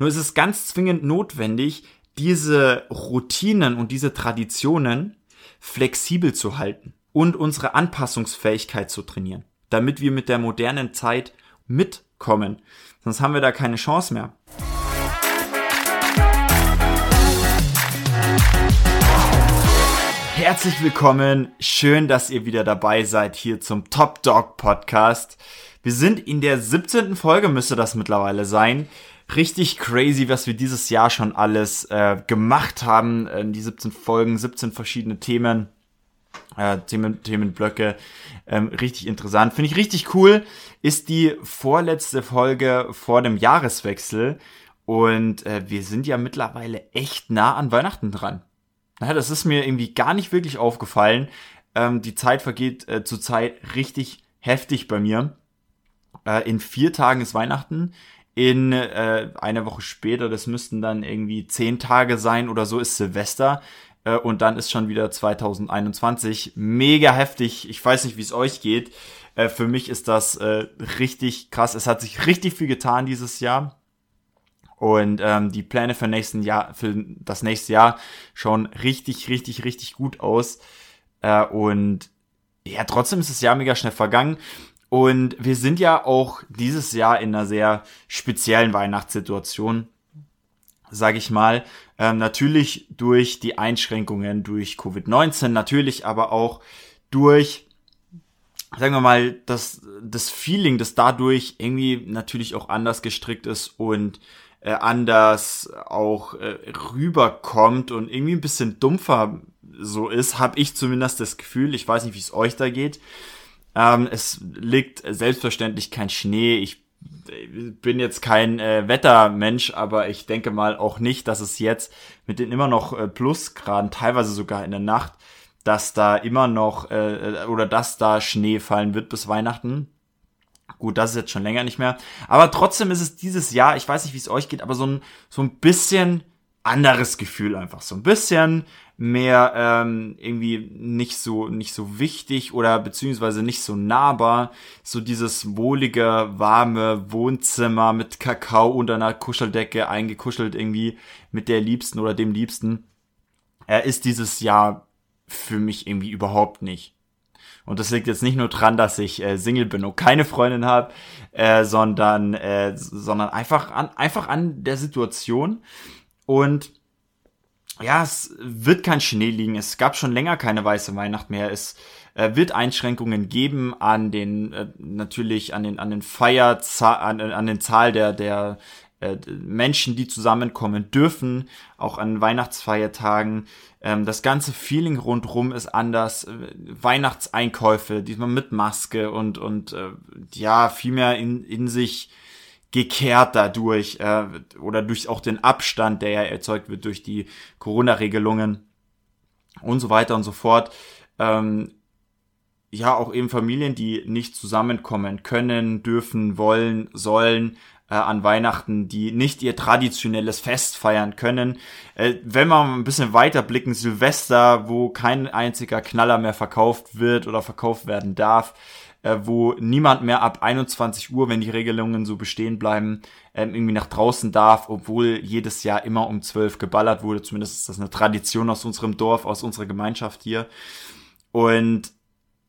Nur ist es ganz zwingend notwendig, diese Routinen und diese Traditionen flexibel zu halten und unsere Anpassungsfähigkeit zu trainieren, damit wir mit der modernen Zeit mitkommen. Sonst haben wir da keine Chance mehr. Herzlich willkommen. Schön, dass ihr wieder dabei seid hier zum Top Dog Podcast. Wir sind in der 17. Folge, müsste das mittlerweile sein. Richtig crazy, was wir dieses Jahr schon alles äh, gemacht haben. Äh, die 17 Folgen, 17 verschiedene Themen, äh, Themen, Themenblöcke. Ähm, richtig interessant. Finde ich richtig cool. Ist die vorletzte Folge vor dem Jahreswechsel. Und äh, wir sind ja mittlerweile echt nah an Weihnachten dran. Naja, das ist mir irgendwie gar nicht wirklich aufgefallen. Ähm, die Zeit vergeht äh, zurzeit richtig heftig bei mir. Äh, in vier Tagen ist Weihnachten. In äh, einer Woche später, das müssten dann irgendwie zehn Tage sein oder so, ist Silvester. Äh, und dann ist schon wieder 2021. Mega heftig. Ich weiß nicht, wie es euch geht. Äh, für mich ist das äh, richtig krass. Es hat sich richtig viel getan dieses Jahr. Und ähm, die Pläne für, nächsten Jahr, für das nächste Jahr schauen richtig, richtig, richtig gut aus. Äh, und ja, trotzdem ist das Jahr mega schnell vergangen. Und wir sind ja auch dieses Jahr in einer sehr speziellen Weihnachtssituation, sage ich mal. Ähm, natürlich durch die Einschränkungen durch Covid-19, natürlich aber auch durch, sagen wir mal, das, das Feeling, das dadurch irgendwie natürlich auch anders gestrickt ist und äh, anders auch äh, rüberkommt und irgendwie ein bisschen dumpfer so ist, habe ich zumindest das Gefühl. Ich weiß nicht, wie es euch da geht. Ähm, es liegt selbstverständlich kein Schnee. Ich bin jetzt kein äh, Wettermensch, aber ich denke mal auch nicht, dass es jetzt mit den immer noch äh, Plusgraden, teilweise sogar in der Nacht, dass da immer noch äh, oder dass da Schnee fallen wird bis Weihnachten. Gut, das ist jetzt schon länger nicht mehr. Aber trotzdem ist es dieses Jahr, ich weiß nicht, wie es euch geht, aber so ein, so ein bisschen anderes Gefühl einfach. So ein bisschen mehr ähm, irgendwie nicht so nicht so wichtig oder beziehungsweise nicht so nahbar. So dieses wohlige, warme Wohnzimmer mit Kakao unter einer Kuscheldecke eingekuschelt irgendwie mit der Liebsten oder dem Liebsten. Er ist dieses Jahr für mich irgendwie überhaupt nicht. Und das liegt jetzt nicht nur dran, dass ich äh, Single bin und keine Freundin habe, äh, sondern, äh, sondern einfach an, einfach an der Situation. Und ja, es wird kein Schnee liegen. Es gab schon länger keine weiße Weihnacht mehr. Es äh, wird Einschränkungen geben an den äh, natürlich an den an den Feierzahl an, an den Zahl der der äh, Menschen, die zusammenkommen dürfen, auch an Weihnachtsfeiertagen. Ähm, das ganze Feeling rundrum ist anders. Äh, Weihnachtseinkäufe, diesmal mit Maske und, und äh, ja, viel mehr in, in sich gekehrt dadurch äh, oder durch auch den Abstand, der ja erzeugt wird durch die Corona-Regelungen und so weiter und so fort. Ähm, ja, auch eben Familien, die nicht zusammenkommen können, dürfen, wollen, sollen, äh, an Weihnachten, die nicht ihr traditionelles Fest feiern können. Äh, wenn wir ein bisschen weiter blicken, Silvester, wo kein einziger Knaller mehr verkauft wird oder verkauft werden darf, wo niemand mehr ab 21 Uhr, wenn die Regelungen so bestehen bleiben, ähm, irgendwie nach draußen darf, obwohl jedes Jahr immer um 12 geballert wurde. Zumindest ist das eine Tradition aus unserem Dorf, aus unserer Gemeinschaft hier. Und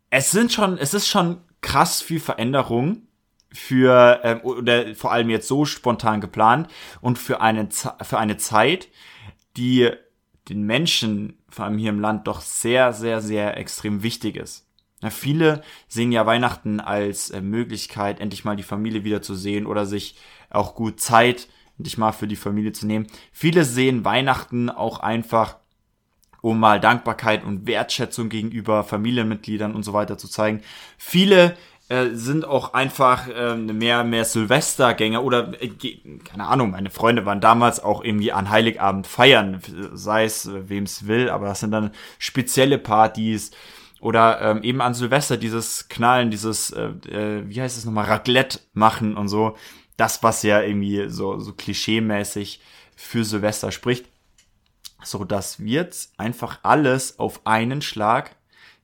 es sind schon, es ist schon krass viel Veränderung für ähm, oder vor allem jetzt so spontan geplant und für eine für eine Zeit, die den Menschen vor allem hier im Land doch sehr sehr sehr extrem wichtig ist. Ja, viele sehen ja Weihnachten als äh, Möglichkeit, endlich mal die Familie wiederzusehen oder sich auch gut Zeit endlich mal für die Familie zu nehmen. Viele sehen Weihnachten auch einfach um mal Dankbarkeit und Wertschätzung gegenüber Familienmitgliedern und so weiter zu zeigen. Viele äh, sind auch einfach äh, mehr mehr Silvestergänger oder äh, keine Ahnung, meine Freunde waren damals auch irgendwie an Heiligabend feiern, sei es äh, wem's will, aber das sind dann spezielle Partys oder ähm, eben an Silvester dieses Knallen, dieses äh, äh, wie heißt es nochmal Raclette machen und so, das was ja irgendwie so so klischeemäßig für Silvester spricht. So, das wird einfach alles auf einen Schlag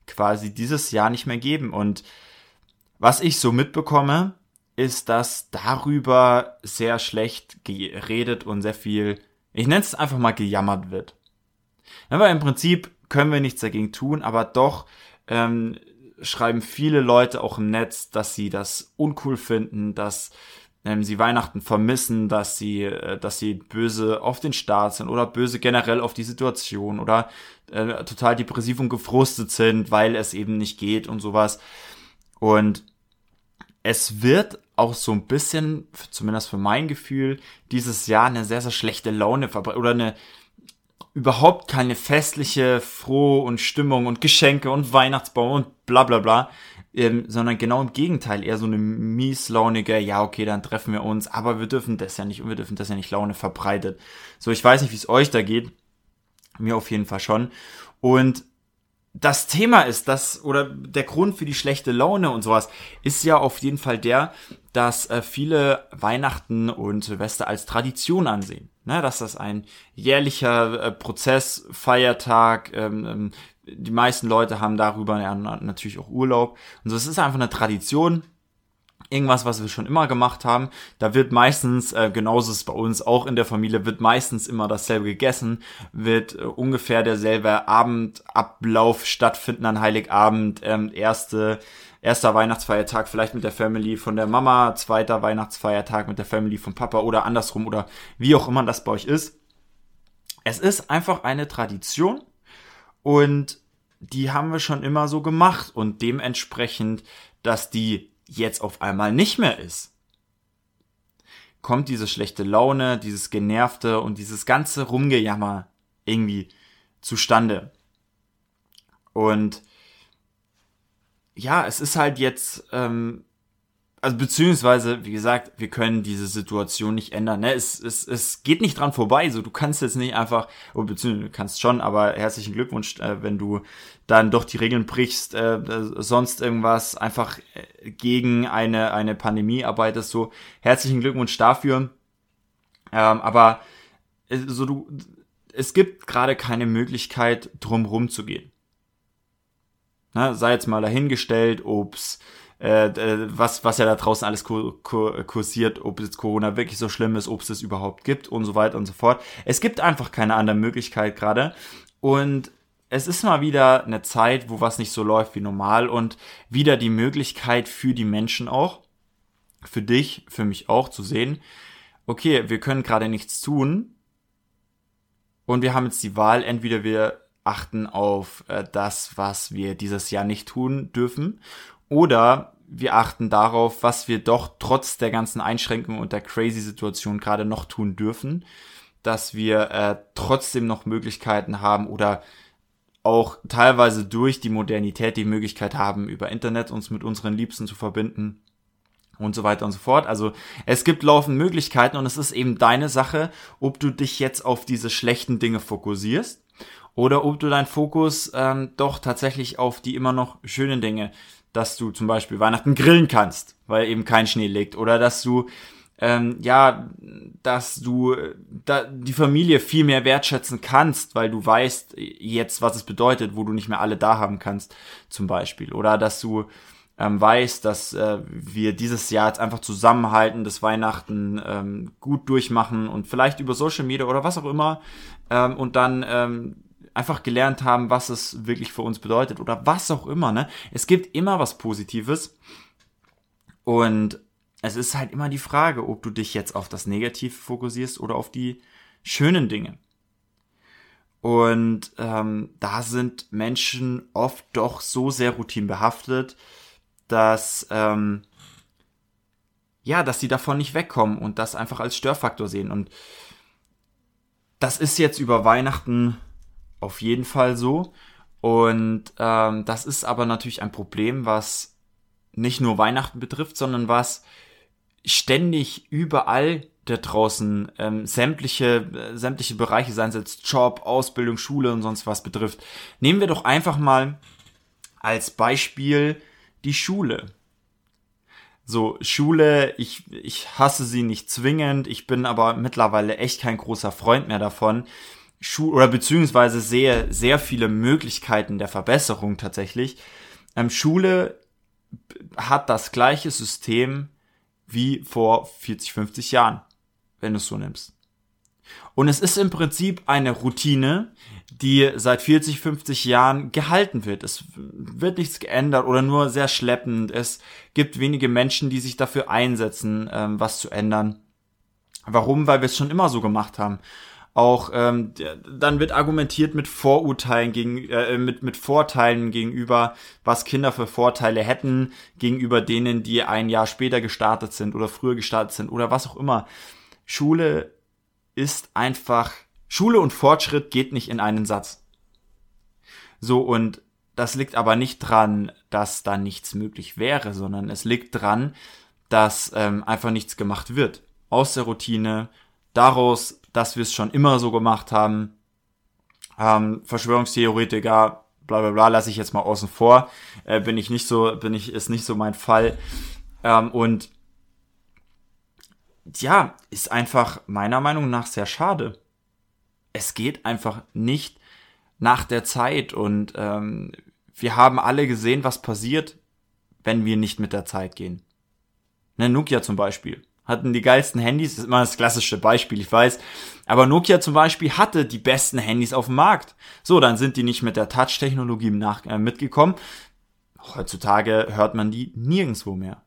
quasi dieses Jahr nicht mehr geben und was ich so mitbekomme, ist, dass darüber sehr schlecht geredet und sehr viel, ich nenne es einfach mal gejammert wird. Aber im Prinzip können wir nichts dagegen tun, aber doch ähm, schreiben viele Leute auch im Netz, dass sie das uncool finden, dass ähm, sie Weihnachten vermissen, dass sie, äh, dass sie böse auf den Staat sind oder böse generell auf die Situation oder äh, total depressiv und gefrustet sind, weil es eben nicht geht und sowas. Und es wird auch so ein bisschen, zumindest für mein Gefühl, dieses Jahr eine sehr, sehr schlechte Laune verbreitet oder eine überhaupt keine festliche, frohe und Stimmung und Geschenke und Weihnachtsbaum und bla bla bla, ähm, sondern genau im Gegenteil, eher so eine mieslaunige, ja okay, dann treffen wir uns, aber wir dürfen das ja nicht und wir dürfen das ja nicht Laune verbreitet. So, ich weiß nicht, wie es euch da geht, mir auf jeden Fall schon. Und das Thema ist, das oder der Grund für die schlechte Laune und sowas ist ja auf jeden Fall der, dass äh, viele Weihnachten und Silvester als Tradition ansehen. Ne, dass das ein jährlicher äh, Prozess, Feiertag, ähm, ähm, die meisten Leute haben darüber ja, natürlich auch Urlaub. Und so, es ist einfach eine Tradition, irgendwas, was wir schon immer gemacht haben. Da wird meistens, äh, genauso ist es bei uns auch in der Familie, wird meistens immer dasselbe gegessen, wird äh, ungefähr derselbe Abendablauf stattfinden an Heiligabend, ähm, erste, erster Weihnachtsfeiertag vielleicht mit der Family von der Mama, zweiter Weihnachtsfeiertag mit der Family von Papa oder andersrum oder wie auch immer das bei euch ist. Es ist einfach eine Tradition und die haben wir schon immer so gemacht und dementsprechend, dass die jetzt auf einmal nicht mehr ist, kommt diese schlechte Laune, dieses Genervte und dieses ganze Rumgejammer irgendwie zustande. Und ja, es ist halt jetzt ähm, also beziehungsweise, wie gesagt, wir können diese Situation nicht ändern. Ne? Es, es, es geht nicht dran vorbei. So, du kannst jetzt nicht einfach, oh, beziehungsweise du kannst schon, aber herzlichen Glückwunsch, äh, wenn du dann doch die Regeln brichst, äh, sonst irgendwas einfach äh, gegen eine, eine Pandemie arbeitest. So, herzlichen Glückwunsch dafür. Ähm, aber äh, so du, es gibt gerade keine Möglichkeit, drumrum zu gehen. Na, sei jetzt mal dahingestellt, ob's äh, was, was ja da draußen alles kur kur kursiert, ob jetzt Corona wirklich so schlimm ist, ob es das überhaupt gibt und so weiter und so fort. Es gibt einfach keine andere Möglichkeit gerade. Und es ist mal wieder eine Zeit, wo was nicht so läuft wie normal und wieder die Möglichkeit für die Menschen auch, für dich, für mich auch zu sehen, okay, wir können gerade nichts tun und wir haben jetzt die Wahl, entweder wir achten auf äh, das, was wir dieses Jahr nicht tun dürfen oder wir achten darauf, was wir doch trotz der ganzen Einschränkungen und der crazy Situation gerade noch tun dürfen, dass wir äh, trotzdem noch Möglichkeiten haben oder auch teilweise durch die Modernität die Möglichkeit haben, über Internet uns mit unseren Liebsten zu verbinden und so weiter und so fort. Also es gibt laufend Möglichkeiten und es ist eben deine Sache, ob du dich jetzt auf diese schlechten Dinge fokussierst oder ob du deinen Fokus ähm, doch tatsächlich auf die immer noch schönen Dinge dass du zum Beispiel Weihnachten grillen kannst, weil eben kein Schnee liegt. Oder dass du, ähm, ja, dass du äh, da die Familie viel mehr wertschätzen kannst, weil du weißt jetzt, was es bedeutet, wo du nicht mehr alle da haben kannst, zum Beispiel. Oder dass du ähm, weißt, dass äh, wir dieses Jahr jetzt einfach zusammenhalten, das Weihnachten ähm, gut durchmachen und vielleicht über Social Media oder was auch immer ähm, und dann ähm, einfach gelernt haben, was es wirklich für uns bedeutet oder was auch immer, ne? Es gibt immer was Positives und es ist halt immer die Frage, ob du dich jetzt auf das Negative fokussierst oder auf die schönen Dinge. Und ähm, da sind Menschen oft doch so sehr routinebehaftet, dass ähm, ja, dass sie davon nicht wegkommen und das einfach als Störfaktor sehen. Und das ist jetzt über Weihnachten auf jeden Fall so. Und ähm, das ist aber natürlich ein Problem, was nicht nur Weihnachten betrifft, sondern was ständig überall da draußen ähm, sämtliche, äh, sämtliche Bereiche, seien es jetzt Job, Ausbildung, Schule und sonst was betrifft. Nehmen wir doch einfach mal als Beispiel die Schule. So, Schule, ich, ich hasse sie nicht zwingend, ich bin aber mittlerweile echt kein großer Freund mehr davon, Schul oder beziehungsweise sehe sehr viele Möglichkeiten der Verbesserung tatsächlich. Ähm, Schule hat das gleiche System wie vor 40, 50 Jahren, wenn du es so nimmst. Und es ist im Prinzip eine Routine, die seit 40, 50 Jahren gehalten wird. Es wird nichts geändert oder nur sehr schleppend. Es gibt wenige Menschen, die sich dafür einsetzen, ähm, was zu ändern. Warum? Weil wir es schon immer so gemacht haben. Auch ähm, dann wird argumentiert mit Vorurteilen gegen, äh, mit mit Vorteilen gegenüber, was Kinder für Vorteile hätten gegenüber denen, die ein Jahr später gestartet sind oder früher gestartet sind oder was auch immer. Schule ist einfach Schule und Fortschritt geht nicht in einen Satz. So und das liegt aber nicht dran, dass da nichts möglich wäre, sondern es liegt dran, dass ähm, einfach nichts gemacht wird aus der Routine, daraus, dass wir es schon immer so gemacht haben. Ähm, Verschwörungstheoretiker, bla bla bla, lasse ich jetzt mal außen vor. Äh, bin ich nicht so, bin ich, ist nicht so mein Fall. Ähm, und ja, ist einfach meiner Meinung nach sehr schade. Es geht einfach nicht nach der Zeit und ähm, wir haben alle gesehen, was passiert, wenn wir nicht mit der Zeit gehen. Ne, Nokia zum Beispiel hatten die geilsten Handys, das ist immer das klassische Beispiel, ich weiß. Aber Nokia zum Beispiel hatte die besten Handys auf dem Markt. So, dann sind die nicht mit der Touch-Technologie äh, mitgekommen. Heutzutage hört man die nirgendswo mehr.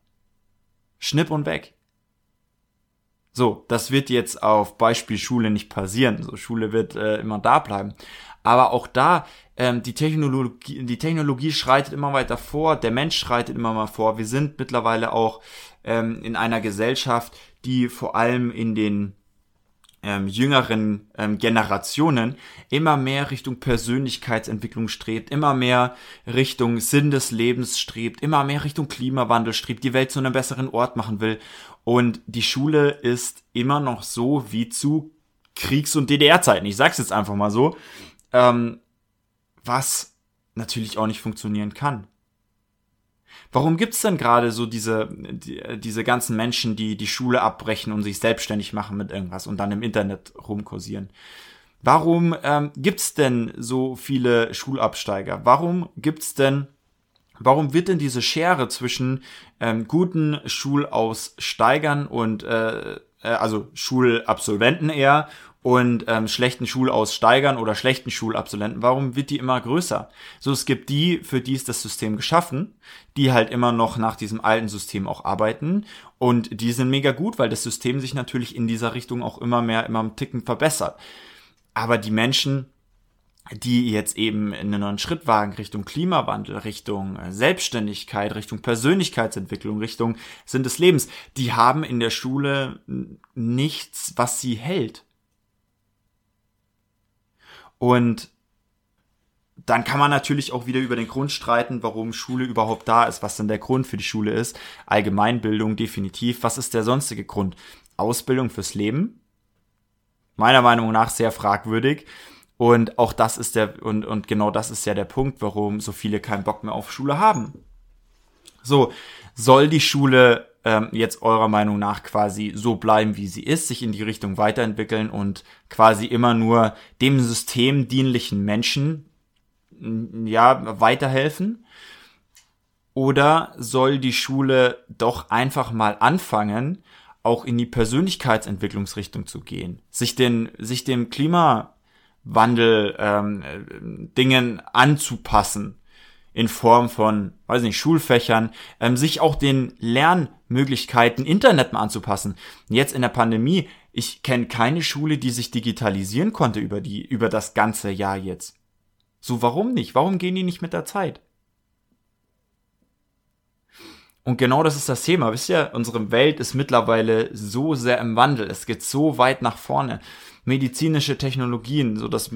Schnipp und weg. So, das wird jetzt auf Beispiel Schule nicht passieren. So, Schule wird äh, immer da bleiben. Aber auch da, ähm, die Technologie, die Technologie schreitet immer weiter vor, der Mensch schreitet immer mal vor. Wir sind mittlerweile auch ähm, in einer Gesellschaft, die vor allem in den ähm, jüngeren ähm, Generationen immer mehr Richtung Persönlichkeitsentwicklung strebt, immer mehr Richtung Sinn des Lebens strebt, immer mehr Richtung Klimawandel strebt, die Welt zu einem besseren Ort machen will. Und die Schule ist immer noch so wie zu Kriegs- und DDR-Zeiten. Ich sag's jetzt einfach mal so ähm, was natürlich auch nicht funktionieren kann. Warum gibt's denn gerade so diese, die, diese ganzen Menschen, die die Schule abbrechen und sich selbstständig machen mit irgendwas und dann im Internet rumkursieren? Warum ähm, gibt's denn so viele Schulabsteiger? Warum gibt's denn, warum wird denn diese Schere zwischen ähm, guten Schulaussteigern und äh, äh also Schulabsolventen eher und ähm, schlechten Schulaussteigern oder schlechten Schulabsolventen, warum wird die immer größer? So, es gibt die, für die ist das System geschaffen, die halt immer noch nach diesem alten System auch arbeiten und die sind mega gut, weil das System sich natürlich in dieser Richtung auch immer mehr, immer einen Ticken verbessert. Aber die Menschen, die jetzt eben in einen neuen Schritt wagen Richtung Klimawandel, Richtung äh, Selbstständigkeit, Richtung Persönlichkeitsentwicklung, Richtung Sinn des Lebens, die haben in der Schule nichts, was sie hält. Und dann kann man natürlich auch wieder über den Grund streiten, warum Schule überhaupt da ist, was denn der Grund für die Schule ist. Allgemeinbildung definitiv. Was ist der sonstige Grund? Ausbildung fürs Leben? Meiner Meinung nach sehr fragwürdig. Und auch das ist der, und, und genau das ist ja der Punkt, warum so viele keinen Bock mehr auf Schule haben. So, soll die Schule ähm, jetzt eurer Meinung nach quasi so bleiben, wie sie ist, sich in die Richtung weiterentwickeln und quasi immer nur dem System Menschen ja weiterhelfen? Oder soll die Schule doch einfach mal anfangen, auch in die Persönlichkeitsentwicklungsrichtung zu gehen, sich den, sich dem Klimawandel ähm, Dingen anzupassen, in Form von, weiß nicht, Schulfächern, ähm, sich auch den Lernmöglichkeiten Internet mal anzupassen. Jetzt in der Pandemie, ich kenne keine Schule, die sich digitalisieren konnte über die, über das ganze Jahr jetzt. So, warum nicht? Warum gehen die nicht mit der Zeit? Und genau das ist das Thema. Wisst ihr, unsere Welt ist mittlerweile so sehr im Wandel. Es geht so weit nach vorne medizinische Technologien, so dass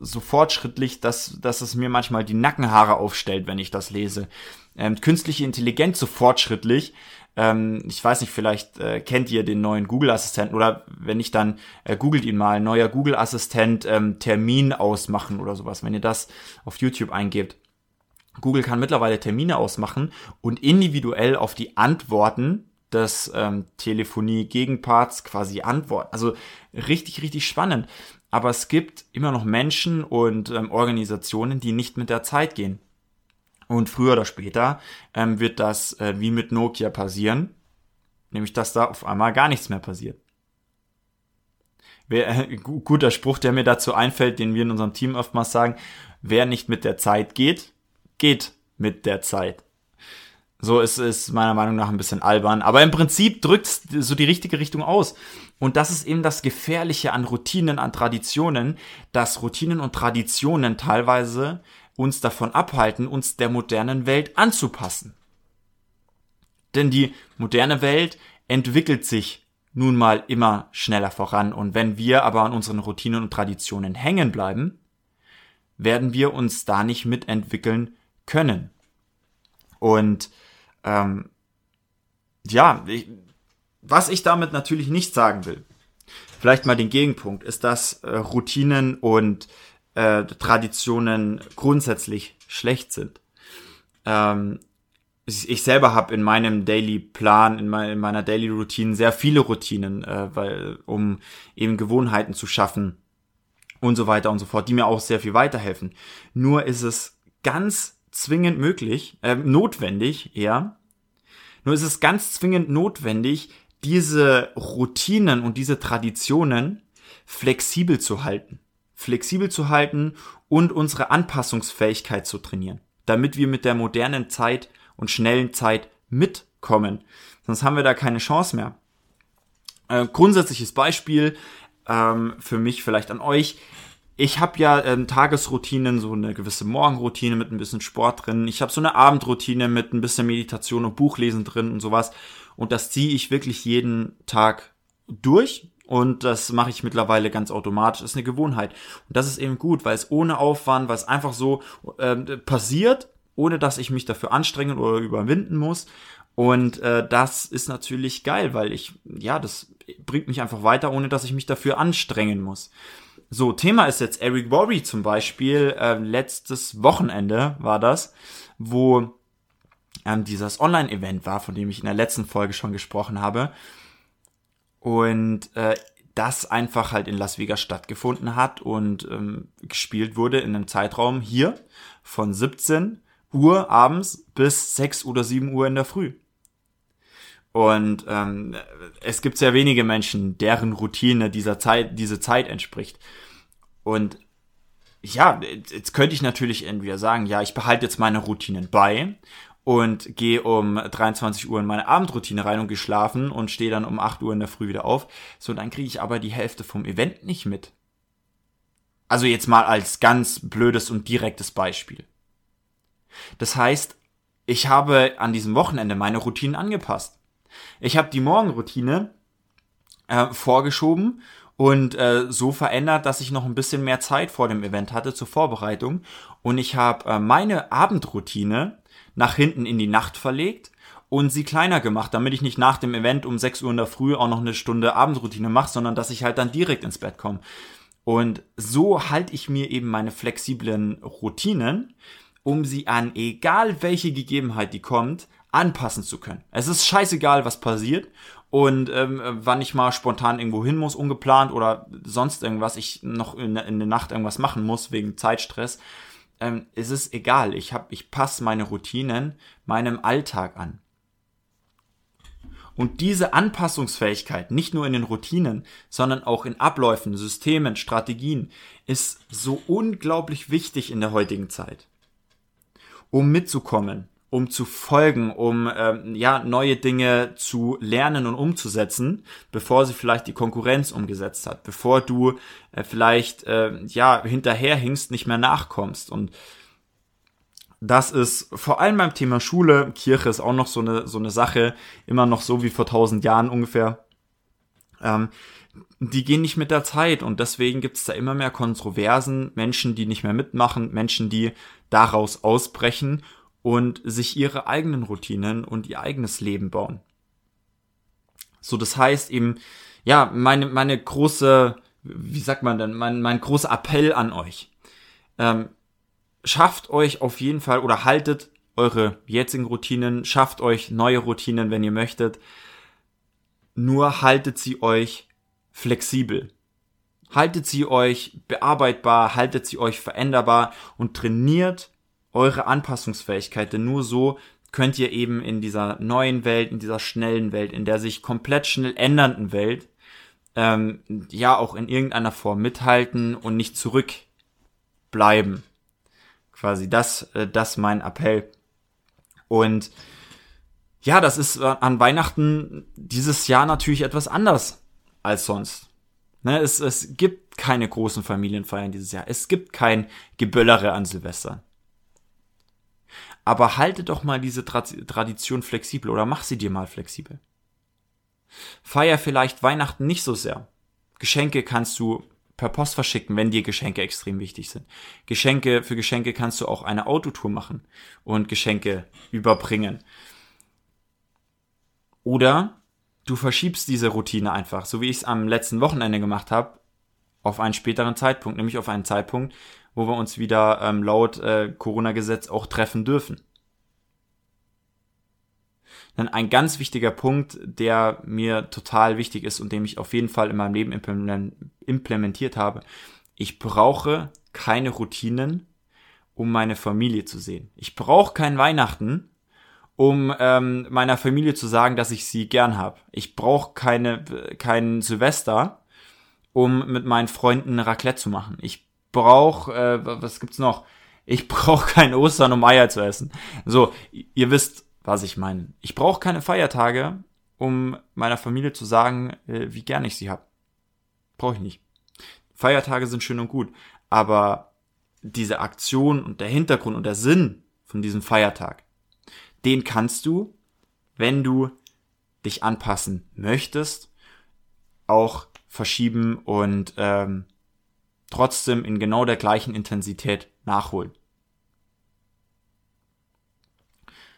so fortschrittlich, dass, dass es mir manchmal die Nackenhaare aufstellt, wenn ich das lese. Ähm, künstliche Intelligenz so fortschrittlich. Ähm, ich weiß nicht, vielleicht äh, kennt ihr den neuen Google-Assistenten oder wenn nicht, dann äh, googelt ihn mal. Neuer Google-Assistent ähm, Termin ausmachen oder sowas, wenn ihr das auf YouTube eingebt. Google kann mittlerweile Termine ausmachen und individuell auf die Antworten des ähm, Telefonie-Gegenparts quasi antworten. Also richtig, richtig spannend. Aber es gibt immer noch Menschen und ähm, Organisationen, die nicht mit der Zeit gehen. Und früher oder später ähm, wird das äh, wie mit Nokia passieren. nämlich dass da auf einmal gar nichts mehr passiert. Wer, äh, guter Spruch, der mir dazu einfällt, den wir in unserem Team oftmals sagen, wer nicht mit der Zeit geht, geht mit der Zeit. So ist es meiner Meinung nach ein bisschen albern. Aber im Prinzip drückt es so die richtige Richtung aus. Und das ist eben das Gefährliche an Routinen, an Traditionen, dass Routinen und Traditionen teilweise uns davon abhalten, uns der modernen Welt anzupassen. Denn die moderne Welt entwickelt sich nun mal immer schneller voran. Und wenn wir aber an unseren Routinen und Traditionen hängen bleiben, werden wir uns da nicht mitentwickeln können. Und ähm, ja, ich, was ich damit natürlich nicht sagen will, vielleicht mal den Gegenpunkt, ist, dass äh, Routinen und äh, Traditionen grundsätzlich schlecht sind. Ähm, ich selber habe in meinem Daily Plan, in, mein, in, meiner Daily Routine sehr viele Routinen, äh, weil, um eben Gewohnheiten zu schaffen und so weiter und so fort, die mir auch sehr viel weiterhelfen. Nur ist es ganz zwingend möglich, äh, notwendig eher, nur ist es ganz zwingend notwendig, diese Routinen und diese Traditionen flexibel zu halten. Flexibel zu halten und unsere Anpassungsfähigkeit zu trainieren, damit wir mit der modernen Zeit und schnellen Zeit mitkommen. Sonst haben wir da keine Chance mehr. Äh, grundsätzliches Beispiel ähm, für mich vielleicht an euch. Ich habe ja ähm, Tagesroutinen, so eine gewisse Morgenroutine mit ein bisschen Sport drin. Ich habe so eine Abendroutine mit ein bisschen Meditation und Buchlesen drin und sowas. Und das ziehe ich wirklich jeden Tag durch. Und das mache ich mittlerweile ganz automatisch. Das ist eine Gewohnheit. Und das ist eben gut, weil es ohne Aufwand, weil es einfach so ähm, passiert ohne dass ich mich dafür anstrengen oder überwinden muss. Und äh, das ist natürlich geil, weil ich, ja, das bringt mich einfach weiter, ohne dass ich mich dafür anstrengen muss. So, Thema ist jetzt Eric Worry zum Beispiel. Äh, letztes Wochenende war das, wo ähm, dieses Online-Event war, von dem ich in der letzten Folge schon gesprochen habe. Und äh, das einfach halt in Las Vegas stattgefunden hat und ähm, gespielt wurde in einem Zeitraum hier von 17 Uhr abends bis 6 oder 7 Uhr in der Früh. Und ähm, es gibt sehr wenige Menschen, deren Routine dieser Zeit, diese Zeit entspricht. Und ja, jetzt könnte ich natürlich entweder sagen, ja, ich behalte jetzt meine Routinen bei und gehe um 23 Uhr in meine Abendroutine rein und geschlafen und stehe dann um 8 Uhr in der Früh wieder auf. So, dann kriege ich aber die Hälfte vom Event nicht mit. Also jetzt mal als ganz blödes und direktes Beispiel. Das heißt, ich habe an diesem Wochenende meine Routinen angepasst. Ich habe die Morgenroutine äh, vorgeschoben und äh, so verändert, dass ich noch ein bisschen mehr Zeit vor dem Event hatte zur Vorbereitung. Und ich habe äh, meine Abendroutine nach hinten in die Nacht verlegt und sie kleiner gemacht, damit ich nicht nach dem Event um 6 Uhr in der Früh auch noch eine Stunde Abendroutine mache, sondern dass ich halt dann direkt ins Bett komme. Und so halte ich mir eben meine flexiblen Routinen, um sie an egal welche Gegebenheit die kommt, anpassen zu können. Es ist scheißegal, was passiert und ähm, wann ich mal spontan irgendwo hin muss, ungeplant oder sonst irgendwas, ich noch in, in der Nacht irgendwas machen muss wegen Zeitstress, ähm, es ist egal. Ich hab, ich passe meine Routinen meinem Alltag an. Und diese Anpassungsfähigkeit, nicht nur in den Routinen, sondern auch in Abläufen, Systemen, Strategien, ist so unglaublich wichtig in der heutigen Zeit um mitzukommen, um zu folgen, um ähm, ja neue Dinge zu lernen und umzusetzen, bevor sie vielleicht die Konkurrenz umgesetzt hat, bevor du äh, vielleicht äh, ja hinterherhingst, nicht mehr nachkommst und das ist vor allem beim Thema Schule, Kirche ist auch noch so eine so eine Sache, immer noch so wie vor tausend Jahren ungefähr. Ähm, die gehen nicht mit der Zeit und deswegen gibt es da immer mehr Kontroversen, Menschen, die nicht mehr mitmachen, Menschen, die daraus ausbrechen und sich ihre eigenen Routinen und ihr eigenes Leben bauen. So, das heißt eben, ja, meine, meine große, wie sagt man denn, mein, mein großer Appell an euch. Ähm, schafft euch auf jeden Fall oder haltet eure jetzigen Routinen, schafft euch neue Routinen, wenn ihr möchtet. Nur haltet sie euch flexibel. Haltet sie euch bearbeitbar, haltet sie euch veränderbar und trainiert eure Anpassungsfähigkeit, denn nur so könnt ihr eben in dieser neuen Welt, in dieser schnellen Welt, in der sich komplett schnell ändernden Welt, ähm, ja auch in irgendeiner Form mithalten und nicht zurückbleiben. Quasi das, äh, das mein Appell. Und ja, das ist an Weihnachten dieses Jahr natürlich etwas anders als sonst. Ne, es, es gibt keine großen Familienfeiern dieses Jahr. Es gibt kein Geböllere an Silvester. Aber halte doch mal diese Tra Tradition flexibel oder mach sie dir mal flexibel. Feier vielleicht Weihnachten nicht so sehr. Geschenke kannst du per Post verschicken, wenn dir Geschenke extrem wichtig sind. Geschenke, für Geschenke kannst du auch eine Autotour machen und Geschenke überbringen. Oder du verschiebst diese Routine einfach, so wie ich es am letzten Wochenende gemacht habe, auf einen späteren Zeitpunkt, nämlich auf einen Zeitpunkt, wo wir uns wieder ähm, laut äh, Corona-Gesetz auch treffen dürfen. Dann ein ganz wichtiger Punkt, der mir total wichtig ist und den ich auf jeden Fall in meinem Leben implementiert habe. Ich brauche keine Routinen, um meine Familie zu sehen. Ich brauche kein Weihnachten, um ähm, meiner Familie zu sagen, dass ich sie gern habe. Ich brauche keine kein Silvester, um mit meinen Freunden Raclette zu machen. Ich brauche äh, was gibt's noch? Ich brauche kein Ostern, um Eier zu essen. So, ihr wisst, was ich meine. Ich brauche keine Feiertage, um meiner Familie zu sagen, äh, wie gern ich sie habe. Brauche ich nicht. Feiertage sind schön und gut, aber diese Aktion und der Hintergrund und der Sinn von diesem Feiertag, den kannst du, wenn du dich anpassen möchtest, auch verschieben und ähm, trotzdem in genau der gleichen Intensität nachholen.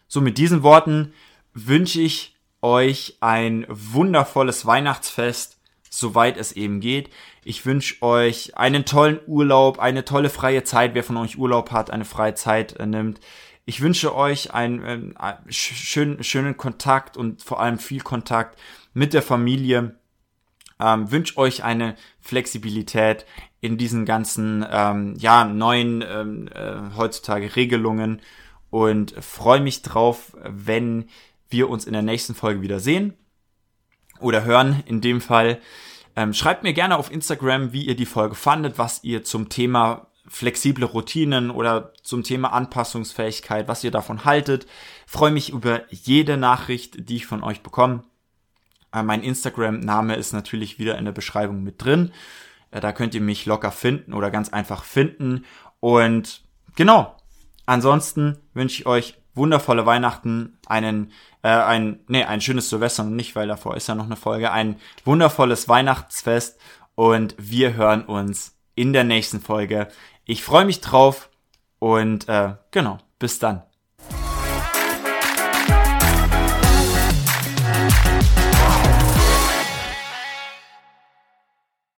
So, mit diesen Worten wünsche ich euch ein wundervolles Weihnachtsfest, soweit es eben geht. Ich wünsche euch einen tollen Urlaub, eine tolle freie Zeit, wer von euch Urlaub hat, eine freie Zeit äh, nimmt. Ich wünsche euch einen äh, schönen, schönen Kontakt und vor allem viel Kontakt mit der Familie. Ähm, wünsche euch eine Flexibilität in diesen ganzen ähm, ja neuen ähm, äh, heutzutage Regelungen und freue mich drauf, wenn wir uns in der nächsten Folge wieder sehen oder hören. In dem Fall ähm, schreibt mir gerne auf Instagram, wie ihr die Folge fandet, was ihr zum Thema flexible Routinen oder zum Thema Anpassungsfähigkeit, was ihr davon haltet. Freue mich über jede Nachricht, die ich von euch bekomme. Äh, mein Instagram-Name ist natürlich wieder in der Beschreibung mit drin. Äh, da könnt ihr mich locker finden oder ganz einfach finden. Und genau, Ansonsten wünsche ich euch wundervolle Weihnachten, einen, äh, ein, nee, ein schönes Silvester und nicht, weil davor ist ja noch eine Folge, ein wundervolles Weihnachtsfest und wir hören uns in der nächsten Folge. Ich freue mich drauf und äh, genau, bis dann.